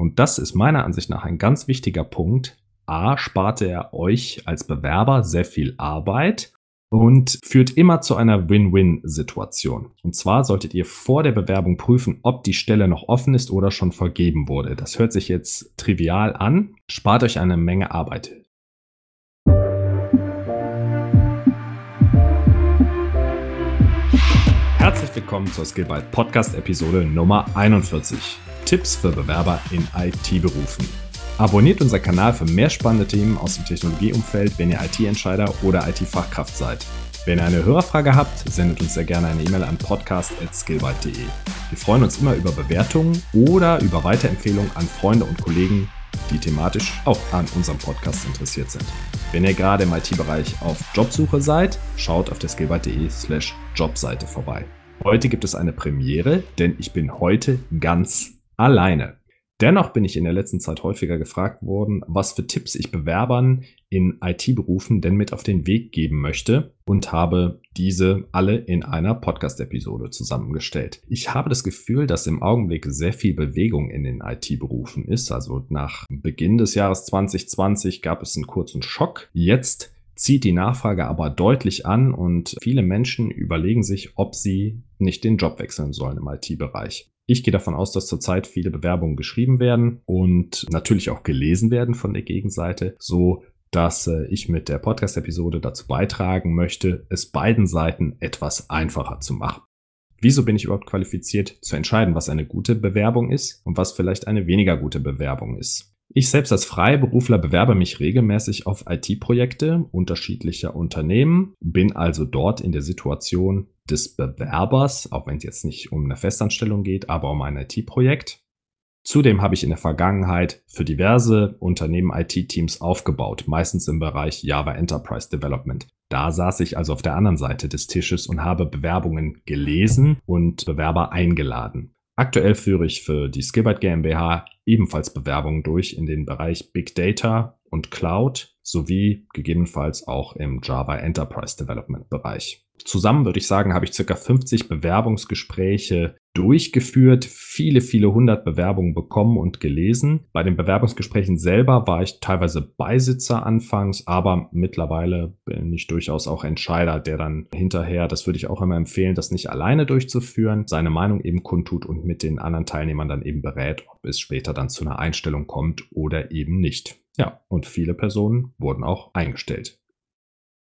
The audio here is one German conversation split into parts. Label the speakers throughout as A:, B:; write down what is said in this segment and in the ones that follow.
A: Und das ist meiner Ansicht nach ein ganz wichtiger Punkt. A, spart er euch als Bewerber sehr viel Arbeit und führt immer zu einer Win-Win-Situation. Und zwar solltet ihr vor der Bewerbung prüfen, ob die Stelle noch offen ist oder schon vergeben wurde. Das hört sich jetzt trivial an, spart euch eine Menge Arbeit. Herzlich willkommen zur Skillbyte Podcast Episode Nummer 41. Tipps für Bewerber in IT-Berufen. Abonniert unseren Kanal für mehr spannende Themen aus dem Technologieumfeld, wenn ihr IT-Entscheider oder IT-Fachkraft seid. Wenn ihr eine Hörerfrage habt, sendet uns sehr gerne eine E-Mail an podcast.skillbyte.de. Wir freuen uns immer über Bewertungen oder über Weiterempfehlungen an Freunde und Kollegen, die thematisch auch an unserem Podcast interessiert sind. Wenn ihr gerade im IT-Bereich auf Jobsuche seid, schaut auf der skillbyte.de slash Jobseite vorbei. Heute gibt es eine Premiere, denn ich bin heute ganz alleine. Dennoch bin ich in der letzten Zeit häufiger gefragt worden, was für Tipps ich Bewerbern in IT-Berufen denn mit auf den Weg geben möchte und habe diese alle in einer Podcast-Episode zusammengestellt. Ich habe das Gefühl, dass im Augenblick sehr viel Bewegung in den IT-Berufen ist. Also nach Beginn des Jahres 2020 gab es einen kurzen Schock. Jetzt zieht die Nachfrage aber deutlich an und viele Menschen überlegen sich, ob sie nicht den Job wechseln sollen im IT-Bereich. Ich gehe davon aus, dass zurzeit viele Bewerbungen geschrieben werden und natürlich auch gelesen werden von der Gegenseite, so dass äh, ich mit der Podcast-Episode dazu beitragen möchte, es beiden Seiten etwas einfacher zu machen. Wieso bin ich überhaupt qualifiziert zu entscheiden, was eine gute Bewerbung ist und was vielleicht eine weniger gute Bewerbung ist? Ich selbst als Freiberufler bewerbe mich regelmäßig auf IT-Projekte unterschiedlicher Unternehmen, bin also dort in der Situation, des Bewerbers, auch wenn es jetzt nicht um eine Festanstellung geht, aber um ein IT-Projekt. Zudem habe ich in der Vergangenheit für diverse Unternehmen IT-Teams aufgebaut, meistens im Bereich Java Enterprise Development. Da saß ich also auf der anderen Seite des Tisches und habe Bewerbungen gelesen und Bewerber eingeladen. Aktuell führe ich für die Skillbyte GmbH ebenfalls Bewerbungen durch in den Bereich Big Data und Cloud sowie gegebenenfalls auch im Java Enterprise Development Bereich. Zusammen würde ich sagen, habe ich circa 50 Bewerbungsgespräche durchgeführt, viele, viele hundert Bewerbungen bekommen und gelesen. Bei den Bewerbungsgesprächen selber war ich teilweise Beisitzer anfangs, aber mittlerweile bin ich durchaus auch Entscheider, der dann hinterher, das würde ich auch immer empfehlen, das nicht alleine durchzuführen, seine Meinung eben kundtut und mit den anderen Teilnehmern dann eben berät, ob es später dann zu einer Einstellung kommt oder eben nicht. Ja, und viele Personen wurden auch eingestellt.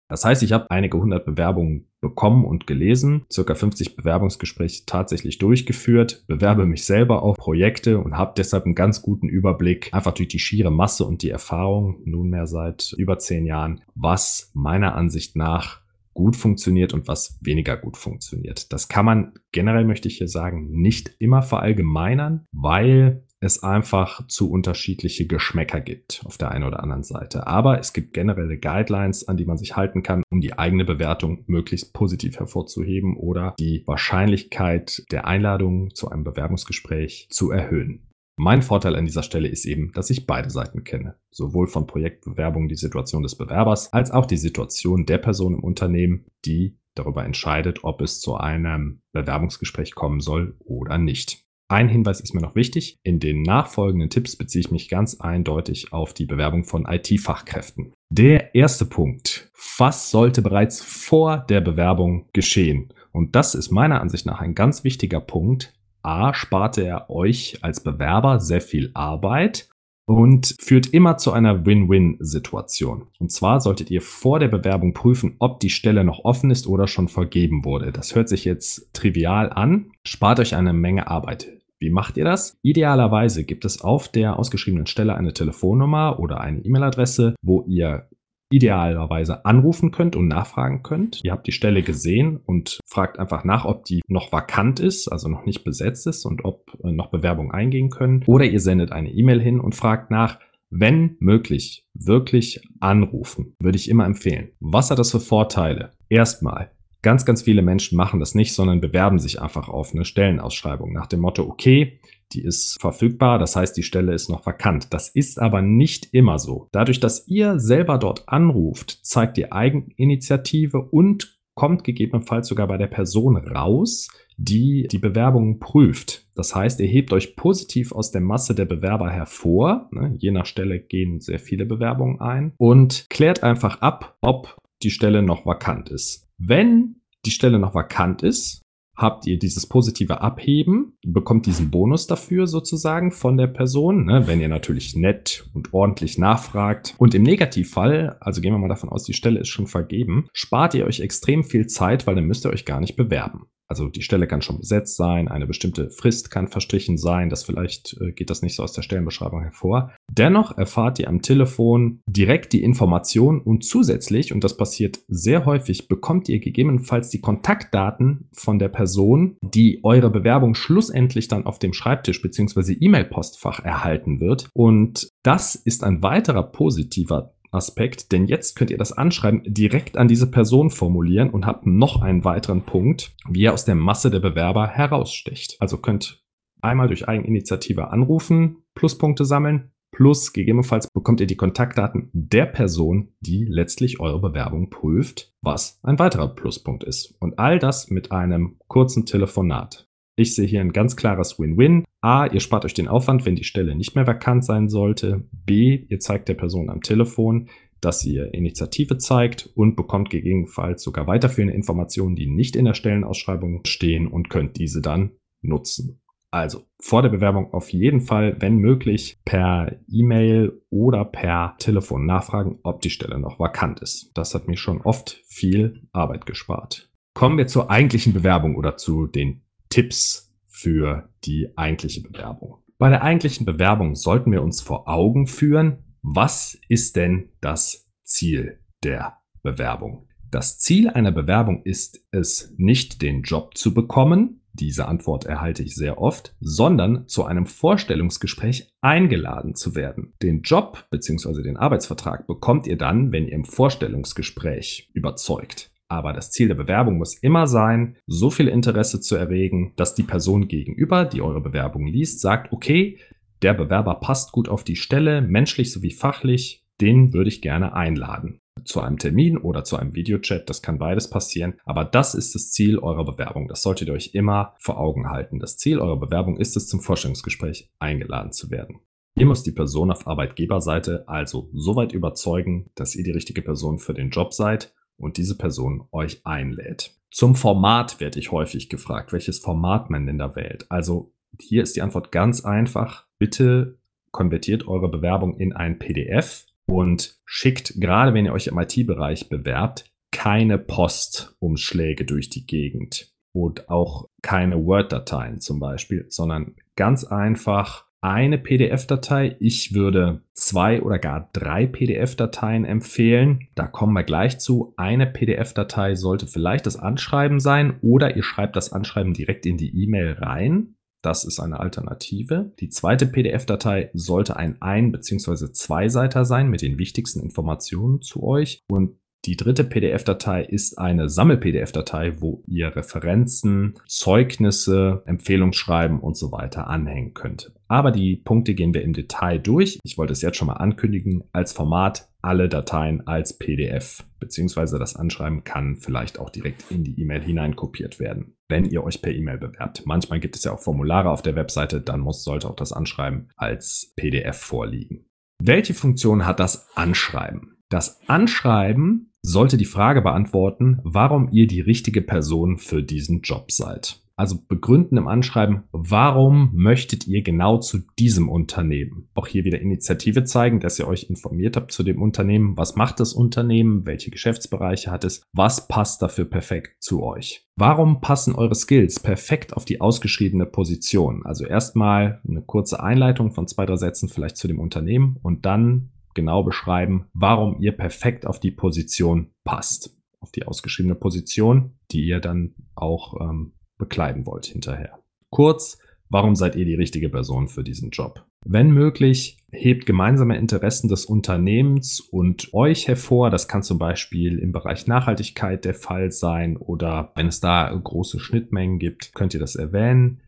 A: Das heißt, ich habe einige hundert Bewerbungen bekommen und gelesen, circa 50 Bewerbungsgespräche tatsächlich durchgeführt, bewerbe mich selber auf Projekte und habe deshalb einen ganz guten Überblick, einfach durch die schiere Masse und die Erfahrung, nunmehr seit über zehn Jahren, was meiner Ansicht nach gut funktioniert und was weniger gut funktioniert. Das kann man generell, möchte ich hier sagen, nicht immer verallgemeinern, weil es einfach zu unterschiedliche Geschmäcker gibt auf der einen oder anderen Seite. Aber es gibt generelle Guidelines, an die man sich halten kann, um die eigene Bewertung möglichst positiv hervorzuheben oder die Wahrscheinlichkeit der Einladung zu einem Bewerbungsgespräch zu erhöhen. Mein Vorteil an dieser Stelle ist eben, dass ich beide Seiten kenne. Sowohl von Projektbewerbung die Situation des Bewerbers als auch die Situation der Person im Unternehmen, die darüber entscheidet, ob es zu einem Bewerbungsgespräch kommen soll oder nicht. Ein Hinweis ist mir noch wichtig. In den nachfolgenden Tipps beziehe ich mich ganz eindeutig auf die Bewerbung von IT-Fachkräften. Der erste Punkt. Was sollte bereits vor der Bewerbung geschehen? Und das ist meiner Ansicht nach ein ganz wichtiger Punkt. A, sparte er euch als Bewerber sehr viel Arbeit und führt immer zu einer Win-Win-Situation. Und zwar solltet ihr vor der Bewerbung prüfen, ob die Stelle noch offen ist oder schon vergeben wurde. Das hört sich jetzt trivial an, spart euch eine Menge Arbeit. Wie macht ihr das? Idealerweise gibt es auf der ausgeschriebenen Stelle eine Telefonnummer oder eine E-Mail-Adresse, wo ihr idealerweise anrufen könnt und nachfragen könnt. Ihr habt die Stelle gesehen und fragt einfach nach, ob die noch vakant ist, also noch nicht besetzt ist und ob äh, noch Bewerbungen eingehen können. Oder ihr sendet eine E-Mail hin und fragt nach, wenn möglich, wirklich anrufen, würde ich immer empfehlen. Was hat das für Vorteile? Erstmal, Ganz, ganz viele Menschen machen das nicht, sondern bewerben sich einfach auf eine Stellenausschreibung nach dem Motto, okay, die ist verfügbar, das heißt, die Stelle ist noch vakant. Das ist aber nicht immer so. Dadurch, dass ihr selber dort anruft, zeigt ihr Eigeninitiative und kommt gegebenenfalls sogar bei der Person raus, die die Bewerbungen prüft. Das heißt, ihr hebt euch positiv aus der Masse der Bewerber hervor. Ne? Je nach Stelle gehen sehr viele Bewerbungen ein und klärt einfach ab, ob die Stelle noch vakant ist. Wenn die Stelle noch vakant ist, habt ihr dieses positive Abheben, bekommt diesen Bonus dafür sozusagen von der Person, ne, wenn ihr natürlich nett und ordentlich nachfragt. Und im Negativfall, also gehen wir mal davon aus, die Stelle ist schon vergeben, spart ihr euch extrem viel Zeit, weil dann müsst ihr euch gar nicht bewerben. Also die Stelle kann schon besetzt sein, eine bestimmte Frist kann verstrichen sein, das vielleicht äh, geht das nicht so aus der Stellenbeschreibung hervor. Dennoch erfahrt ihr am Telefon direkt die Information und zusätzlich, und das passiert sehr häufig, bekommt ihr gegebenenfalls die Kontaktdaten von der Person, die eure Bewerbung schlussendlich dann auf dem Schreibtisch bzw. E-Mail-Postfach erhalten wird. Und das ist ein weiterer positiver Aspekt, denn jetzt könnt ihr das Anschreiben direkt an diese Person formulieren und habt noch einen weiteren Punkt, wie er aus der Masse der Bewerber heraussticht. Also könnt einmal durch Eigeninitiative anrufen, Pluspunkte sammeln, plus gegebenenfalls bekommt ihr die Kontaktdaten der Person, die letztlich eure Bewerbung prüft, was ein weiterer Pluspunkt ist. Und all das mit einem kurzen Telefonat. Ich sehe hier ein ganz klares Win-Win. A, ihr spart euch den Aufwand, wenn die Stelle nicht mehr vakant sein sollte. B, ihr zeigt der Person am Telefon, dass ihr Initiative zeigt und bekommt gegebenenfalls sogar weiterführende Informationen, die nicht in der Stellenausschreibung stehen und könnt diese dann nutzen. Also vor der Bewerbung auf jeden Fall, wenn möglich, per E-Mail oder per Telefon nachfragen, ob die Stelle noch vakant ist. Das hat mir schon oft viel Arbeit gespart. Kommen wir zur eigentlichen Bewerbung oder zu den Tipps für die eigentliche Bewerbung. Bei der eigentlichen Bewerbung sollten wir uns vor Augen führen, was ist denn das Ziel der Bewerbung? Das Ziel einer Bewerbung ist es, nicht den Job zu bekommen, diese Antwort erhalte ich sehr oft, sondern zu einem Vorstellungsgespräch eingeladen zu werden. Den Job bzw. den Arbeitsvertrag bekommt ihr dann, wenn ihr im Vorstellungsgespräch überzeugt. Aber das Ziel der Bewerbung muss immer sein, so viel Interesse zu erregen, dass die Person gegenüber, die eure Bewerbung liest, sagt, okay, der Bewerber passt gut auf die Stelle, menschlich sowie fachlich, den würde ich gerne einladen. Zu einem Termin oder zu einem Videochat, das kann beides passieren. Aber das ist das Ziel eurer Bewerbung. Das solltet ihr euch immer vor Augen halten. Das Ziel eurer Bewerbung ist es, zum Vorstellungsgespräch eingeladen zu werden. Ihr müsst die Person auf Arbeitgeberseite also so weit überzeugen, dass ihr die richtige Person für den Job seid und diese Person euch einlädt. Zum Format werde ich häufig gefragt, welches Format man denn da wählt. Also hier ist die Antwort ganz einfach. Bitte konvertiert eure Bewerbung in ein PDF und schickt, gerade wenn ihr euch im IT-Bereich bewerbt, keine Postumschläge durch die Gegend und auch keine Word-Dateien zum Beispiel, sondern ganz einfach eine PDF-Datei. Ich würde zwei oder gar drei PDF-Dateien empfehlen. Da kommen wir gleich zu. Eine PDF-Datei sollte vielleicht das Anschreiben sein oder ihr schreibt das Anschreiben direkt in die E-Mail rein. Das ist eine Alternative. Die zweite PDF-Datei sollte ein Ein- bzw. Zweiseiter sein mit den wichtigsten Informationen zu euch. Und die dritte PDF-Datei ist eine Sammel-PDF-Datei, wo ihr Referenzen, Zeugnisse, Empfehlungsschreiben und so weiter anhängen könnt. Aber die Punkte gehen wir im Detail durch. Ich wollte es jetzt schon mal ankündigen. Als Format alle Dateien als PDF, beziehungsweise das Anschreiben kann vielleicht auch direkt in die E-Mail hineinkopiert werden, wenn ihr euch per E-Mail bewerbt. Manchmal gibt es ja auch Formulare auf der Webseite, dann muss, sollte auch das Anschreiben als PDF vorliegen. Welche Funktion hat das Anschreiben? Das Anschreiben sollte die Frage beantworten, warum ihr die richtige Person für diesen Job seid. Also begründen im Anschreiben, warum möchtet ihr genau zu diesem Unternehmen? Auch hier wieder Initiative zeigen, dass ihr euch informiert habt zu dem Unternehmen. Was macht das Unternehmen? Welche Geschäftsbereiche hat es? Was passt dafür perfekt zu euch? Warum passen eure Skills perfekt auf die ausgeschriebene Position? Also erstmal eine kurze Einleitung von zwei, drei Sätzen vielleicht zu dem Unternehmen und dann genau beschreiben, warum ihr perfekt auf die Position passt. Auf die ausgeschriebene Position, die ihr dann auch ähm, bekleiden wollt hinterher. Kurz, warum seid ihr die richtige Person für diesen Job? Wenn möglich, hebt gemeinsame Interessen des Unternehmens und euch hervor. Das kann zum Beispiel im Bereich Nachhaltigkeit der Fall sein oder wenn es da große Schnittmengen gibt, könnt ihr das erwähnen.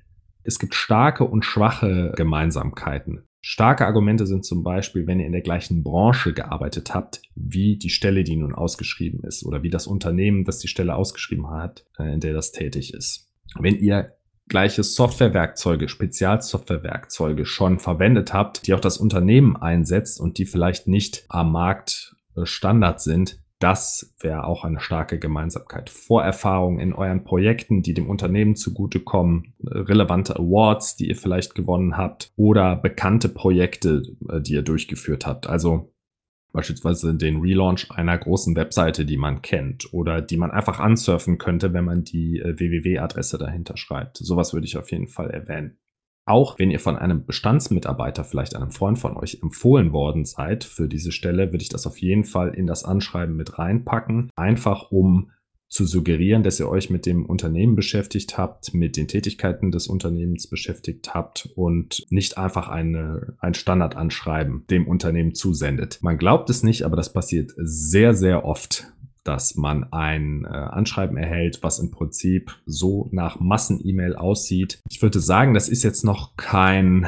A: Es gibt starke und schwache Gemeinsamkeiten. Starke Argumente sind zum Beispiel, wenn ihr in der gleichen Branche gearbeitet habt, wie die Stelle, die nun ausgeschrieben ist oder wie das Unternehmen, das die Stelle ausgeschrieben hat, äh, in der das tätig ist. Wenn ihr gleiche Softwarewerkzeuge, Spezialsoftwarewerkzeuge schon verwendet habt, die auch das Unternehmen einsetzt und die vielleicht nicht am Markt äh, Standard sind, das wäre auch eine starke Gemeinsamkeit. Vorerfahrungen in euren Projekten, die dem Unternehmen zugutekommen, relevante Awards, die ihr vielleicht gewonnen habt oder bekannte Projekte, äh, die ihr durchgeführt habt. Also beispielsweise den Relaunch einer großen Webseite, die man kennt oder die man einfach ansurfen könnte, wenn man die äh, www-Adresse dahinter schreibt. Sowas würde ich auf jeden Fall erwähnen. Auch wenn ihr von einem Bestandsmitarbeiter, vielleicht einem Freund von euch, empfohlen worden seid für diese Stelle, würde ich das auf jeden Fall in das Anschreiben mit reinpacken. Einfach um zu suggerieren, dass ihr euch mit dem Unternehmen beschäftigt habt, mit den Tätigkeiten des Unternehmens beschäftigt habt und nicht einfach eine, ein Standardanschreiben dem Unternehmen zusendet. Man glaubt es nicht, aber das passiert sehr, sehr oft dass man ein äh, Anschreiben erhält, was im Prinzip so nach Massen-E-Mail aussieht. Ich würde sagen, das ist jetzt noch kein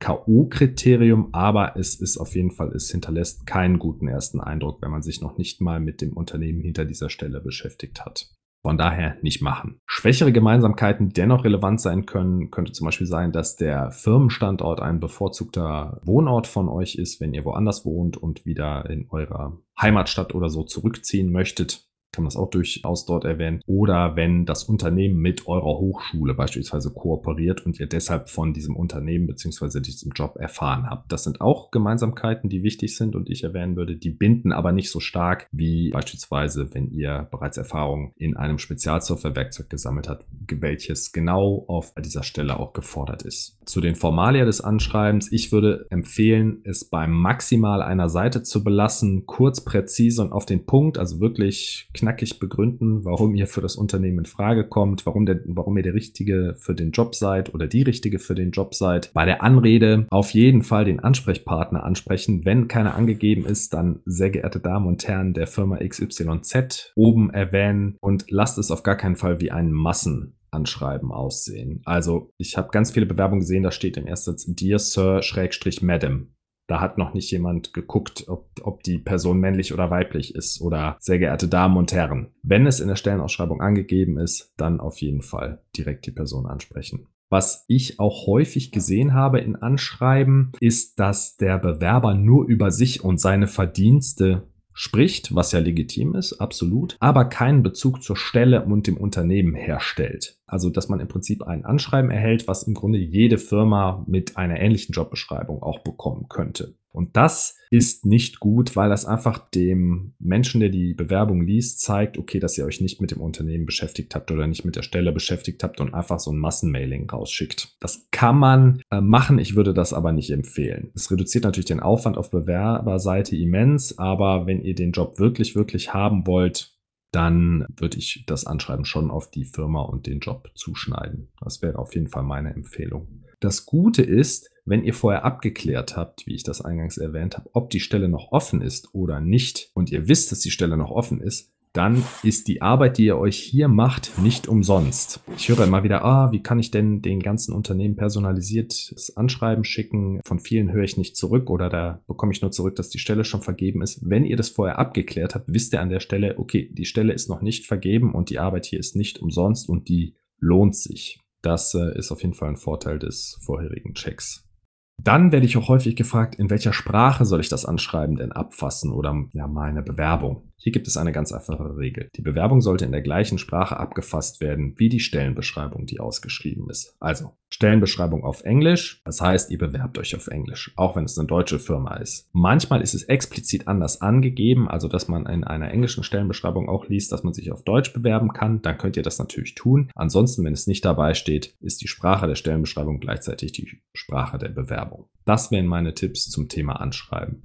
A: K.O.-Kriterium, aber es ist auf jeden Fall, es hinterlässt keinen guten ersten Eindruck, wenn man sich noch nicht mal mit dem Unternehmen hinter dieser Stelle beschäftigt hat. Von daher nicht machen. Schwächere Gemeinsamkeiten, die dennoch relevant sein können, könnte zum Beispiel sein, dass der Firmenstandort ein bevorzugter Wohnort von euch ist, wenn ihr woanders wohnt und wieder in eurer Heimatstadt oder so zurückziehen möchtet kann man das auch durchaus dort erwähnen. Oder wenn das Unternehmen mit eurer Hochschule beispielsweise kooperiert und ihr deshalb von diesem Unternehmen bzw. diesem Job erfahren habt. Das sind auch Gemeinsamkeiten, die wichtig sind und ich erwähnen würde, die binden aber nicht so stark wie beispielsweise, wenn ihr bereits Erfahrung in einem Spezialsoftwarewerkzeug gesammelt habt, welches genau auf dieser Stelle auch gefordert ist. Zu den Formalia des Anschreibens. Ich würde empfehlen, es beim maximal einer Seite zu belassen, kurz, präzise und auf den Punkt, also wirklich knackig begründen, warum ihr für das Unternehmen in Frage kommt, warum, der, warum ihr der Richtige für den Job seid oder die Richtige für den Job seid. Bei der Anrede auf jeden Fall den Ansprechpartner ansprechen. Wenn keiner angegeben ist, dann sehr geehrte Damen und Herren der Firma XYZ oben erwähnen und lasst es auf gar keinen Fall wie ein Massen Anschreiben aussehen. Also ich habe ganz viele Bewerbungen gesehen, da steht im ersten Dear Sir, Schrägstrich Madam. Da hat noch nicht jemand geguckt, ob, ob die Person männlich oder weiblich ist oder sehr geehrte Damen und Herren. Wenn es in der Stellenausschreibung angegeben ist, dann auf jeden Fall direkt die Person ansprechen. Was ich auch häufig gesehen habe in Anschreiben, ist, dass der Bewerber nur über sich und seine Verdienste spricht, was ja legitim ist, absolut, aber keinen Bezug zur Stelle und dem Unternehmen herstellt. Also, dass man im Prinzip ein Anschreiben erhält, was im Grunde jede Firma mit einer ähnlichen Jobbeschreibung auch bekommen könnte. Und das ist nicht gut, weil das einfach dem Menschen, der die Bewerbung liest, zeigt, okay, dass ihr euch nicht mit dem Unternehmen beschäftigt habt oder nicht mit der Stelle beschäftigt habt und einfach so ein Massenmailing rausschickt. Das kann man äh, machen, ich würde das aber nicht empfehlen. Es reduziert natürlich den Aufwand auf Bewerberseite immens, aber wenn ihr den Job wirklich, wirklich haben wollt, dann würde ich das Anschreiben schon auf die Firma und den Job zuschneiden. Das wäre auf jeden Fall meine Empfehlung. Das Gute ist, wenn ihr vorher abgeklärt habt, wie ich das eingangs erwähnt habe, ob die Stelle noch offen ist oder nicht und ihr wisst, dass die Stelle noch offen ist, dann ist die Arbeit, die ihr euch hier macht, nicht umsonst. Ich höre immer wieder, ah, wie kann ich denn den ganzen Unternehmen personalisiert das Anschreiben schicken? Von vielen höre ich nicht zurück oder da bekomme ich nur zurück, dass die Stelle schon vergeben ist. Wenn ihr das vorher abgeklärt habt, wisst ihr an der Stelle, okay, die Stelle ist noch nicht vergeben und die Arbeit hier ist nicht umsonst und die lohnt sich. Das äh, ist auf jeden Fall ein Vorteil des vorherigen Checks. Dann werde ich auch häufig gefragt, in welcher Sprache soll ich das Anschreiben denn abfassen oder ja, meine Bewerbung. Hier gibt es eine ganz einfache Regel. Die Bewerbung sollte in der gleichen Sprache abgefasst werden wie die Stellenbeschreibung, die ausgeschrieben ist. Also Stellenbeschreibung auf Englisch, das heißt, ihr bewerbt euch auf Englisch, auch wenn es eine deutsche Firma ist. Manchmal ist es explizit anders angegeben, also dass man in einer englischen Stellenbeschreibung auch liest, dass man sich auf Deutsch bewerben kann, dann könnt ihr das natürlich tun. Ansonsten, wenn es nicht dabei steht, ist die Sprache der Stellenbeschreibung gleichzeitig die Sprache der Bewerbung. Das wären meine Tipps zum Thema Anschreiben.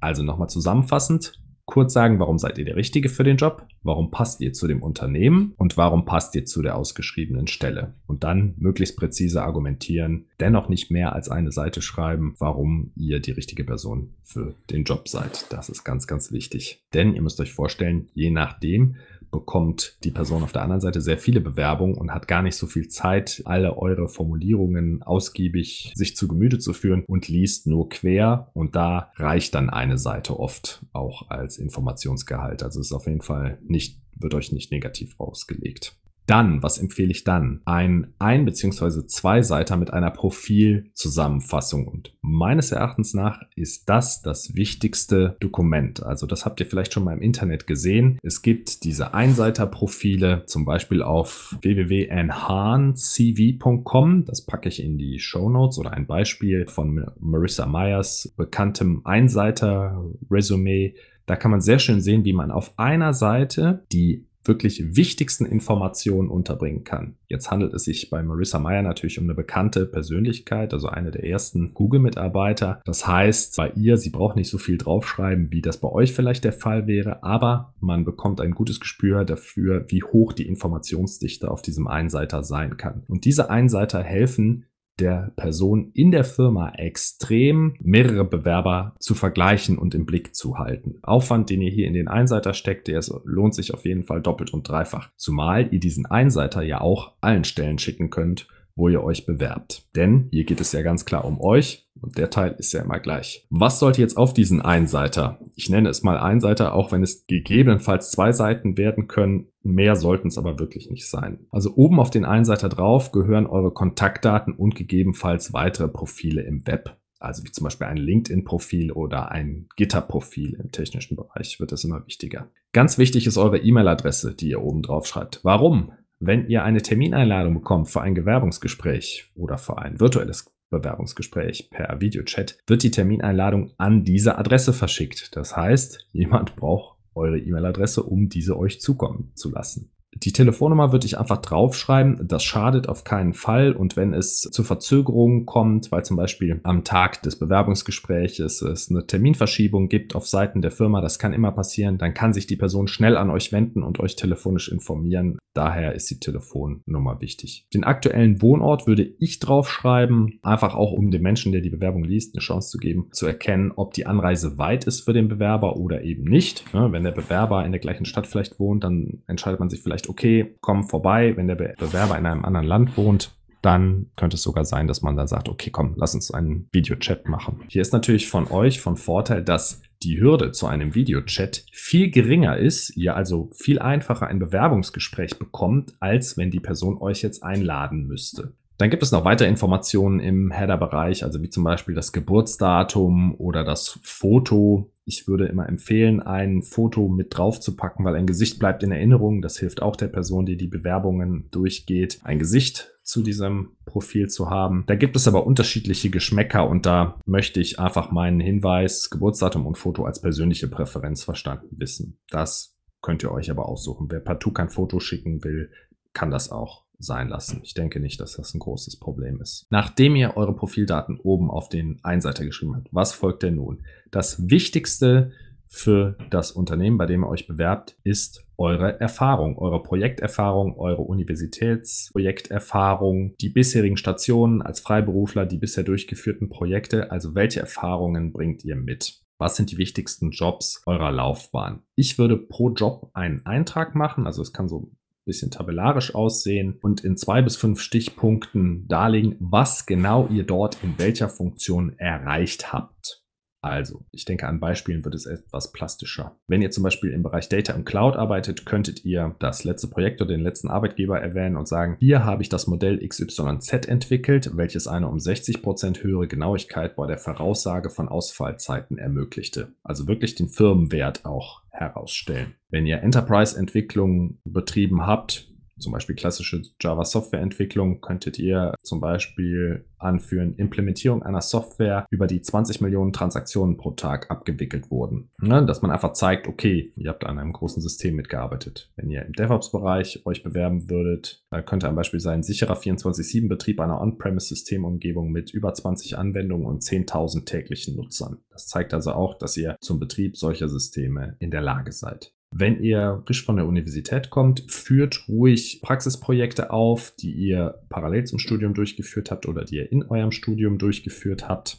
A: Also nochmal zusammenfassend, kurz sagen, warum seid ihr der Richtige für den Job, warum passt ihr zu dem Unternehmen und warum passt ihr zu der ausgeschriebenen Stelle. Und dann möglichst präzise argumentieren, dennoch nicht mehr als eine Seite schreiben, warum ihr die richtige Person für den Job seid. Das ist ganz, ganz wichtig. Denn ihr müsst euch vorstellen, je nachdem, bekommt die Person auf der anderen Seite sehr viele Bewerbungen und hat gar nicht so viel Zeit, alle eure Formulierungen ausgiebig sich zu Gemüte zu führen und liest nur quer und da reicht dann eine Seite oft auch. als Informationsgehalt. Also es ist auf jeden Fall nicht, wird euch nicht negativ ausgelegt. Dann, was empfehle ich dann? Ein ein- bzw. zwei Seiter mit einer Profilzusammenfassung. Und meines Erachtens nach ist das das wichtigste Dokument. Also das habt ihr vielleicht schon mal im Internet gesehen. Es gibt diese Einseiterprofile, zum Beispiel auf www.enhancecv.com. Das packe ich in die Show Notes oder ein Beispiel von Marissa Myers bekanntem Einseiter-Resümee. Da kann man sehr schön sehen, wie man auf einer Seite die wirklich wichtigsten Informationen unterbringen kann. Jetzt handelt es sich bei Marissa Meyer natürlich um eine bekannte Persönlichkeit, also eine der ersten Google-Mitarbeiter. Das heißt, bei ihr, sie braucht nicht so viel draufschreiben, wie das bei euch vielleicht der Fall wäre, aber man bekommt ein gutes Gespür dafür, wie hoch die Informationsdichte auf diesem Einseiter sein kann. Und diese Einseiter helfen, der Person in der Firma extrem mehrere Bewerber zu vergleichen und im Blick zu halten. Aufwand, den ihr hier in den Einseiter steckt, der lohnt sich auf jeden Fall doppelt und dreifach. Zumal ihr diesen Einseiter ja auch allen Stellen schicken könnt, wo ihr euch bewerbt. Denn hier geht es ja ganz klar um euch und der Teil ist ja immer gleich. Was sollte jetzt auf diesen Einseiter? Ich nenne es mal Einseiter, auch wenn es gegebenenfalls zwei Seiten werden können. Mehr sollten es aber wirklich nicht sein. Also oben auf den Einseiter drauf gehören eure Kontaktdaten und gegebenenfalls weitere Profile im Web. Also wie zum Beispiel ein LinkedIn-Profil oder ein Gitter-Profil im technischen Bereich wird das immer wichtiger. Ganz wichtig ist eure E-Mail-Adresse, die ihr oben drauf schreibt. Warum? Wenn ihr eine Termineinladung bekommt für ein Gewerbungsgespräch oder für ein virtuelles Bewerbungsgespräch per Videochat, wird die Termineinladung an diese Adresse verschickt. Das heißt, jemand braucht eure E-Mail-Adresse, um diese euch zukommen zu lassen. Die Telefonnummer würde ich einfach draufschreiben. Das schadet auf keinen Fall. Und wenn es zu Verzögerungen kommt, weil zum Beispiel am Tag des Bewerbungsgespräches es eine Terminverschiebung gibt auf Seiten der Firma, das kann immer passieren, dann kann sich die Person schnell an euch wenden und euch telefonisch informieren. Daher ist die Telefonnummer wichtig. Den aktuellen Wohnort würde ich draufschreiben, einfach auch um dem Menschen, der die Bewerbung liest, eine Chance zu geben, zu erkennen, ob die Anreise weit ist für den Bewerber oder eben nicht. Wenn der Bewerber in der gleichen Stadt vielleicht wohnt, dann entscheidet man sich vielleicht sagt, okay, komm vorbei, wenn der Bewerber in einem anderen Land wohnt, dann könnte es sogar sein, dass man dann sagt, okay, komm, lass uns einen Videochat machen. Hier ist natürlich von euch von Vorteil, dass die Hürde zu einem Videochat viel geringer ist, ihr also viel einfacher ein Bewerbungsgespräch bekommt, als wenn die Person euch jetzt einladen müsste. Dann gibt es noch weitere Informationen im Header-Bereich, also wie zum Beispiel das Geburtsdatum oder das Foto ich würde immer empfehlen, ein Foto mit drauf zu packen, weil ein Gesicht bleibt in Erinnerung. Das hilft auch der Person, die die Bewerbungen durchgeht, ein Gesicht zu diesem Profil zu haben. Da gibt es aber unterschiedliche Geschmäcker und da möchte ich einfach meinen Hinweis, Geburtsdatum und Foto als persönliche Präferenz verstanden wissen. Das könnt ihr euch aber aussuchen. Wer partout kein Foto schicken will, kann das auch sein lassen. Ich denke nicht, dass das ein großes Problem ist. Nachdem ihr eure Profildaten oben auf den Einseiter geschrieben habt, was folgt denn nun? Das Wichtigste für das Unternehmen, bei dem ihr euch bewerbt, ist eure Erfahrung, eure Projekterfahrung, eure Universitätsprojekterfahrung, die bisherigen Stationen als Freiberufler, die bisher durchgeführten Projekte. Also welche Erfahrungen bringt ihr mit? Was sind die wichtigsten Jobs eurer Laufbahn? Ich würde pro Job einen Eintrag machen, also es kann so bisschen tabellarisch aussehen und in zwei bis fünf Stichpunkten darlegen, was genau ihr dort in welcher Funktion erreicht habt. Also, ich denke, an Beispielen wird es etwas plastischer. Wenn ihr zum Beispiel im Bereich Data und Cloud arbeitet, könntet ihr das letzte Projekt oder den letzten Arbeitgeber erwähnen und sagen, hier habe ich das Modell XYZ entwickelt, welches eine um 60 Prozent höhere Genauigkeit bei der Voraussage von Ausfallzeiten ermöglichte. Also wirklich den Firmenwert auch herausstellen. Wenn ihr Enterprise-Entwicklung betrieben habt, zum Beispiel klassische Java-Software-Entwicklung, könntet ihr zum Beispiel anführen, Implementierung einer Software, über die 20 Millionen Transaktionen pro Tag abgewickelt wurden. Ne, dass man einfach zeigt, okay, ihr habt an einem großen System mitgearbeitet. Wenn ihr im DevOps-Bereich euch bewerben würdet, könnte ein Beispiel sein, sicherer 24-7-Betrieb einer On-Premise-Systemumgebung mit über 20 Anwendungen und 10.000 täglichen Nutzern. Das zeigt also auch, dass ihr zum Betrieb solcher Systeme in der Lage seid. Wenn ihr frisch von der Universität kommt, führt ruhig Praxisprojekte auf, die ihr parallel zum Studium durchgeführt habt oder die ihr in eurem Studium durchgeführt habt.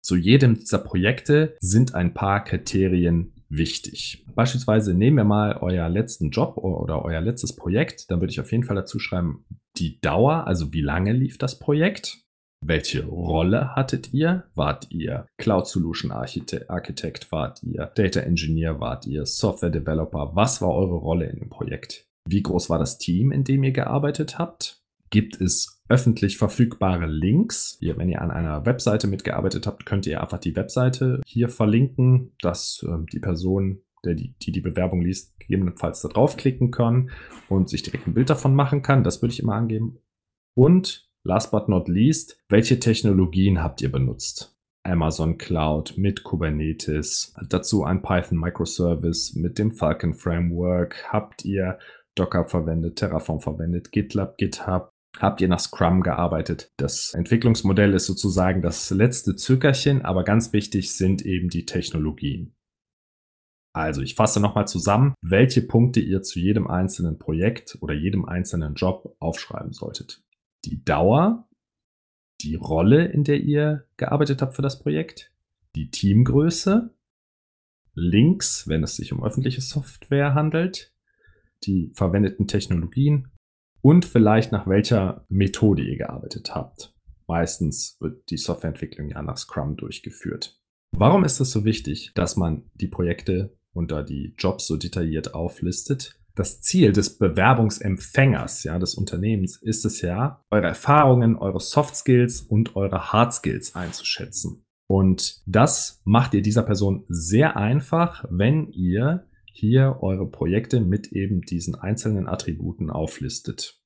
A: Zu jedem dieser Projekte sind ein paar Kriterien wichtig. Beispielsweise nehmen wir mal euer letzten Job oder euer letztes Projekt. Dann würde ich auf jeden Fall dazu schreiben, die Dauer, also wie lange lief das Projekt. Welche Rolle hattet ihr? Wart ihr Cloud Solution Architect? Wart ihr Data Engineer? Wart ihr Software Developer? Was war eure Rolle in dem Projekt? Wie groß war das Team, in dem ihr gearbeitet habt? Gibt es öffentlich verfügbare Links? Ihr, wenn ihr an einer Webseite mitgearbeitet habt, könnt ihr einfach die Webseite hier verlinken, dass äh, die Person, der die, die, die Bewerbung liest, gegebenenfalls da draufklicken kann und sich direkt ein Bild davon machen kann. Das würde ich immer angeben. Und last but not least, welche Technologien habt ihr benutzt? Amazon Cloud mit Kubernetes, dazu ein Python Microservice mit dem Falcon Framework. Habt ihr Docker verwendet, Terraform verwendet, GitLab, GitHub? Habt ihr nach Scrum gearbeitet? Das Entwicklungsmodell ist sozusagen das letzte Zückerchen, aber ganz wichtig sind eben die Technologien. Also, ich fasse nochmal zusammen, welche Punkte ihr zu jedem einzelnen Projekt oder jedem einzelnen Job aufschreiben solltet. Die Dauer, die Rolle, in der ihr gearbeitet habt für das Projekt, die Teamgröße, Links, wenn es sich um öffentliche Software handelt, die verwendeten Technologien und vielleicht nach welcher Methode ihr gearbeitet habt. Meistens wird die Softwareentwicklung ja nach Scrum durchgeführt. Warum ist es so wichtig, dass man die Projekte da die Jobs so detailliert auflistet? Das Ziel des Bewerbungsempfängers, ja, des Unternehmens ist es ja, eure Erfahrungen, eure Soft Skills und eure Hard Skills einzuschätzen. Und das macht ihr dieser Person sehr einfach, wenn ihr hier eure Projekte mit eben diesen einzelnen Attributen auflistet.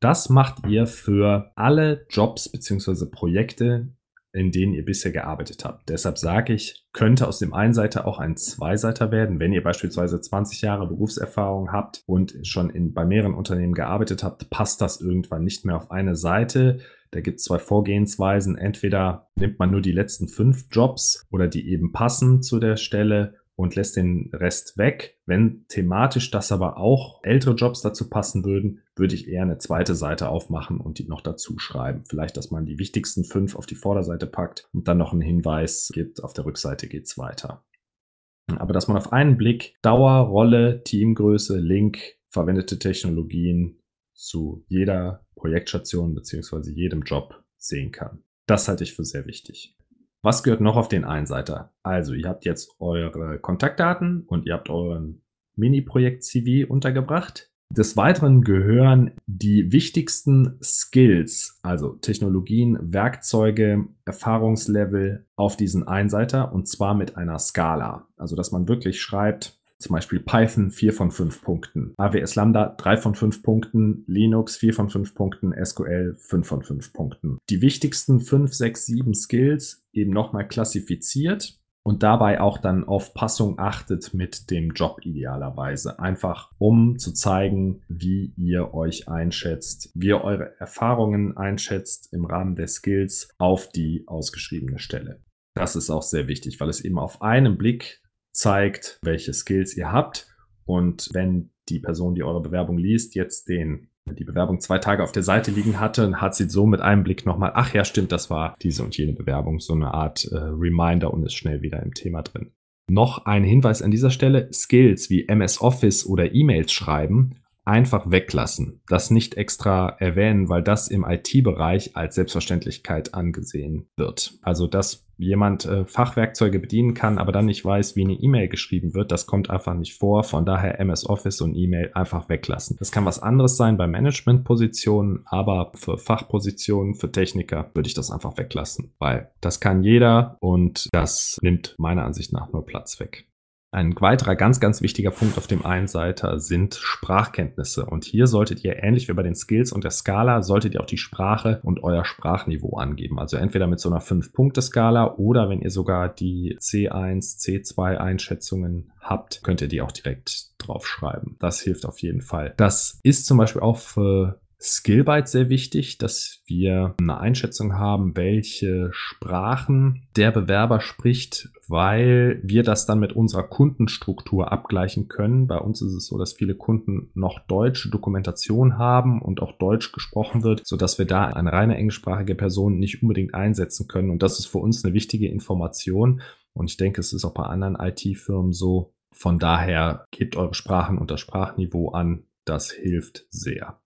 A: Das macht ihr für alle Jobs bzw. Projekte, in denen ihr bisher gearbeitet habt. Deshalb sage ich, könnte aus dem Einseiter auch ein Zweiseiter werden. Wenn ihr beispielsweise 20 Jahre Berufserfahrung habt und schon in, bei mehreren Unternehmen gearbeitet habt, passt das irgendwann nicht mehr auf eine Seite. Da gibt es zwei Vorgehensweisen. Entweder nimmt man nur die letzten fünf Jobs oder die eben passen zu der Stelle und lässt den Rest weg. Wenn thematisch das aber auch ältere Jobs dazu passen würden, würde ich eher eine zweite Seite aufmachen und die noch dazu schreiben. Vielleicht, dass man die wichtigsten fünf auf die Vorderseite packt und dann noch einen Hinweis gibt, auf der Rückseite geht es weiter. Aber dass man auf einen Blick Dauer, Rolle, Teamgröße, Link, verwendete Technologien zu jeder Projektstation bzw. jedem Job sehen kann. Das halte ich für sehr wichtig. Was gehört noch auf den Einseiter? Also, ihr habt jetzt eure Kontaktdaten und ihr habt euren Mini-Projekt-CV untergebracht. Des Weiteren gehören die wichtigsten Skills, also Technologien, Werkzeuge, Erfahrungslevel auf diesen Einseiter und zwar mit einer Skala. Also, dass man wirklich schreibt, zum Beispiel Python 4 von 5 Punkten, AWS Lambda 3 von 5 Punkten, Linux 4 von 5 Punkten, SQL 5 von 5 Punkten. Die wichtigsten 5, 6, 7 Skills eben nochmal klassifiziert und dabei auch dann auf Passung achtet mit dem Job idealerweise. Einfach um zu zeigen, wie ihr euch einschätzt, wie ihr eure Erfahrungen einschätzt im Rahmen der Skills auf die ausgeschriebene Stelle. Das ist auch sehr wichtig, weil es eben auf einen Blick zeigt, welche Skills ihr habt. Und wenn die Person, die eure Bewerbung liest, jetzt den die Bewerbung zwei Tage auf der Seite liegen hatte, hat sie so mit einem Blick nochmal, ach ja, stimmt, das war diese und jene Bewerbung, so eine Art äh, Reminder und ist schnell wieder im Thema drin. Noch ein Hinweis an dieser Stelle, Skills wie MS Office oder E-Mails schreiben einfach weglassen, das nicht extra erwähnen, weil das im IT-Bereich als Selbstverständlichkeit angesehen wird. Also, dass jemand äh, Fachwerkzeuge bedienen kann, aber dann nicht weiß, wie eine E-Mail geschrieben wird, das kommt einfach nicht vor. Von daher MS Office und E-Mail einfach weglassen. Das kann was anderes sein bei Managementpositionen, aber für Fachpositionen, für Techniker würde ich das einfach weglassen, weil das kann jeder und das nimmt meiner Ansicht nach nur Platz weg. Ein weiterer ganz, ganz wichtiger Punkt auf dem Einseiter sind Sprachkenntnisse. Und hier solltet ihr, ähnlich wie bei den Skills und der Skala, solltet ihr auch die Sprache und euer Sprachniveau angeben. Also entweder mit so einer 5-Punkte-Skala oder wenn ihr sogar die C1, C2 Einschätzungen habt, könnt ihr die auch direkt draufschreiben. Das hilft auf jeden Fall. Das ist zum Beispiel auch für Skillbyte sehr wichtig, dass wir eine Einschätzung haben, welche Sprachen der Bewerber spricht, weil wir das dann mit unserer Kundenstruktur abgleichen können. Bei uns ist es so, dass viele Kunden noch deutsche Dokumentation haben und auch Deutsch gesprochen wird, sodass wir da eine reine englischsprachige Person nicht unbedingt einsetzen können. Und das ist für uns eine wichtige Information. Und ich denke, es ist auch bei anderen IT-Firmen so. Von daher gebt eure Sprachen unter Sprachniveau an. Das hilft sehr.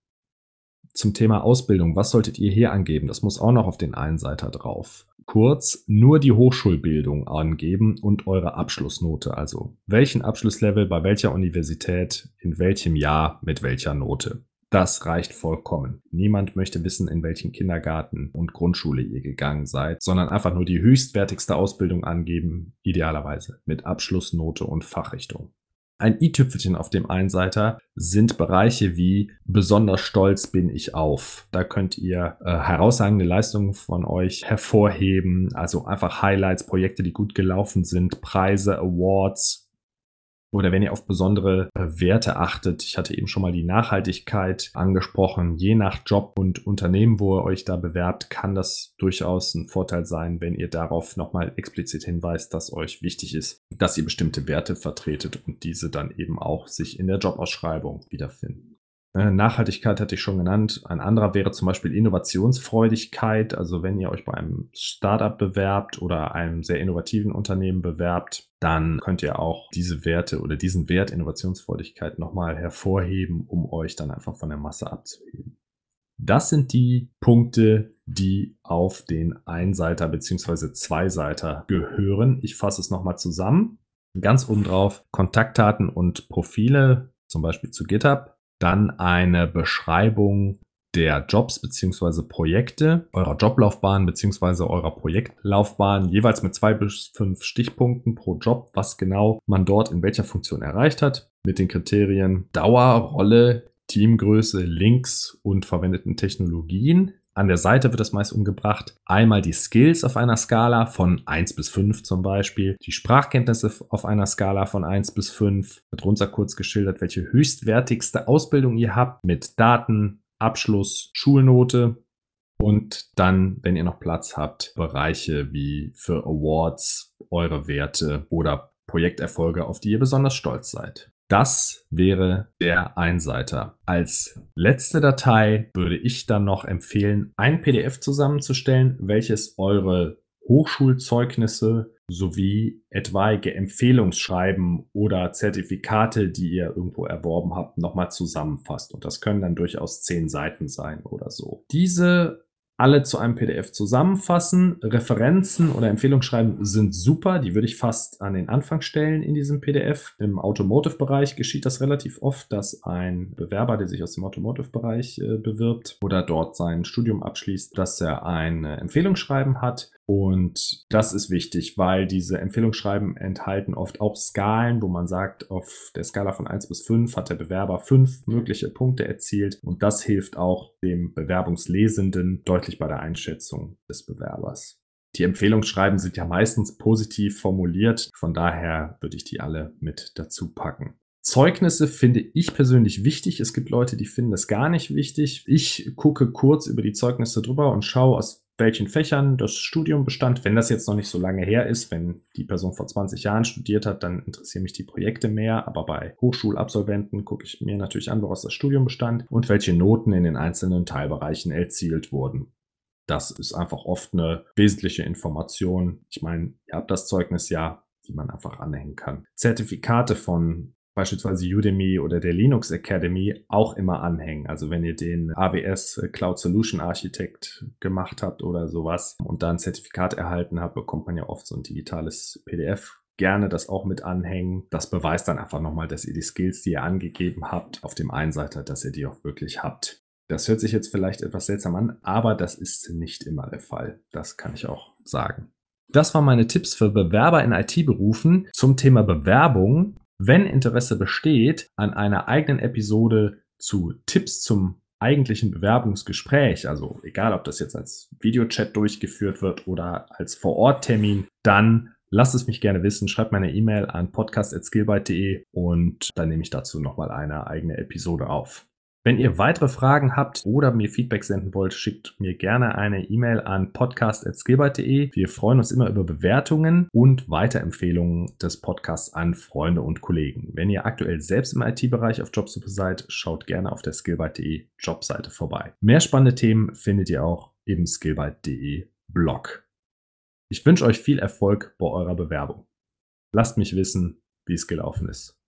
A: Zum Thema Ausbildung. Was solltet ihr hier angeben? Das muss auch noch auf den Einseiter drauf. Kurz nur die Hochschulbildung angeben und eure Abschlussnote. Also welchen Abschlusslevel bei welcher Universität, in welchem Jahr, mit welcher Note. Das reicht vollkommen. Niemand möchte wissen, in welchen Kindergarten und Grundschule ihr gegangen seid, sondern einfach nur die höchstwertigste Ausbildung angeben, idealerweise mit Abschlussnote und Fachrichtung. Ein i-Tüpfelchen auf dem Einseiter sind Bereiche wie besonders stolz bin ich auf. Da könnt ihr äh, herausragende Leistungen von euch hervorheben, also einfach Highlights, Projekte, die gut gelaufen sind, Preise, Awards, oder wenn ihr auf besondere äh, Werte achtet. Ich hatte eben schon mal die Nachhaltigkeit angesprochen. Je nach Job und Unternehmen, wo ihr euch da bewerbt, kann das durchaus ein Vorteil sein, wenn ihr darauf nochmal explizit hinweist, dass euch wichtig ist, dass ihr bestimmte Werte vertretet und diese dann eben auch sich in der Jobausschreibung wiederfinden. Äh, Nachhaltigkeit hatte ich schon genannt. Ein anderer wäre zum Beispiel Innovationsfreudigkeit. Also wenn ihr euch bei einem Startup bewerbt oder einem sehr innovativen Unternehmen bewerbt, dann könnt ihr auch diese Werte oder diesen Wert Innovationsfreudigkeit nochmal hervorheben, um euch dann einfach von der Masse abzuheben. Das sind die Punkte, die auf den Einseiter bzw. Zweiseiter gehören. Ich fasse es nochmal zusammen. Ganz oben drauf Kontaktdaten und Profile, zum Beispiel zu GitHub dann eine Beschreibung der Jobs bzw. Projekte, eurer Joblaufbahn bzw. eurer Projektlaufbahn, jeweils mit zwei bis fünf Stichpunkten pro Job, was genau man dort in welcher Funktion erreicht hat, mit den Kriterien Dauer, Rolle, Teamgröße, Links und verwendeten Technologien. An der Seite wird das meist umgebracht. Einmal die Skills auf einer Skala von 1 bis 5 zum Beispiel, die Sprachkenntnisse auf einer Skala von 1 bis 5, darunter kurz geschildert, welche höchstwertigste Ausbildung ihr habt mit Daten, Abschluss, Schulnote und dann, wenn ihr noch Platz habt, Bereiche wie für Awards, eure Werte oder Projekterfolge, auf die ihr besonders stolz seid. Das wäre der Einseiter. Als letzte Datei würde ich dann noch empfehlen, ein PDF zusammenzustellen, welches eure Hochschulzeugnisse sowie etwaige Empfehlungsschreiben oder Zertifikate, die ihr irgendwo erworben habt, nochmal zusammenfasst. Und das können dann durchaus zehn Seiten sein oder so. Diese alle zu einem PDF zusammenfassen. Referenzen oder Empfehlungsschreiben sind super. Die würde ich fast an den Anfang stellen in diesem PDF. Im Automotive-Bereich geschieht das relativ oft, dass ein Bewerber, der sich aus dem Automotive-Bereich äh, bewirbt oder dort sein Studium abschließt, dass er ein Empfehlungsschreiben hat. Und das ist wichtig, weil diese Empfehlungsschreiben enthalten oft auch Skalen, wo man sagt, auf der Skala von 1 bis 5 hat der Bewerber fünf mögliche Punkte erzielt. Und das hilft auch dem Bewerbungslesenden deutlich bei der Einschätzung des Bewerbers. Die Empfehlungsschreiben sind ja meistens positiv formuliert, von daher würde ich die alle mit dazu packen. Zeugnisse finde ich persönlich wichtig. Es gibt Leute, die finden das gar nicht wichtig. Ich gucke kurz über die Zeugnisse drüber und schaue, aus welchen Fächern das Studium bestand. Wenn das jetzt noch nicht so lange her ist, wenn die Person vor 20 Jahren studiert hat, dann interessieren mich die Projekte mehr. Aber bei Hochschulabsolventen gucke ich mir natürlich an, woraus das Studium bestand und welche Noten in den einzelnen Teilbereichen erzielt wurden. Das ist einfach oft eine wesentliche Information. Ich meine, ihr habt das Zeugnis ja, die man einfach anhängen kann. Zertifikate von beispielsweise Udemy oder der Linux Academy auch immer anhängen. Also wenn ihr den AWS Cloud Solution Architect gemacht habt oder sowas und da ein Zertifikat erhalten habt, bekommt man ja oft so ein digitales PDF. Gerne das auch mit anhängen. Das beweist dann einfach nochmal, dass ihr die Skills, die ihr angegeben habt, auf dem Einseiter, dass ihr die auch wirklich habt. Das hört sich jetzt vielleicht etwas seltsam an, aber das ist nicht immer der Fall. Das kann ich auch sagen. Das waren meine Tipps für Bewerber in IT-Berufen zum Thema Bewerbung. Wenn Interesse besteht an einer eigenen Episode zu Tipps zum eigentlichen Bewerbungsgespräch, also egal ob das jetzt als Videochat durchgeführt wird oder als Vor-Ort-Termin, dann lasst es mich gerne wissen. Schreibt meine E-Mail an podcast.skillbyte.de und dann nehme ich dazu nochmal eine eigene Episode auf. Wenn ihr weitere Fragen habt oder mir Feedback senden wollt, schickt mir gerne eine E-Mail an podcast.skillbyte.de. Wir freuen uns immer über Bewertungen und Weiterempfehlungen des Podcasts an Freunde und Kollegen. Wenn ihr aktuell selbst im IT-Bereich auf Jobsuche seid, schaut gerne auf der skillbyte.de Jobseite vorbei. Mehr spannende Themen findet ihr auch im skillbyte.de Blog. Ich wünsche euch viel Erfolg bei eurer Bewerbung. Lasst mich wissen, wie es gelaufen ist.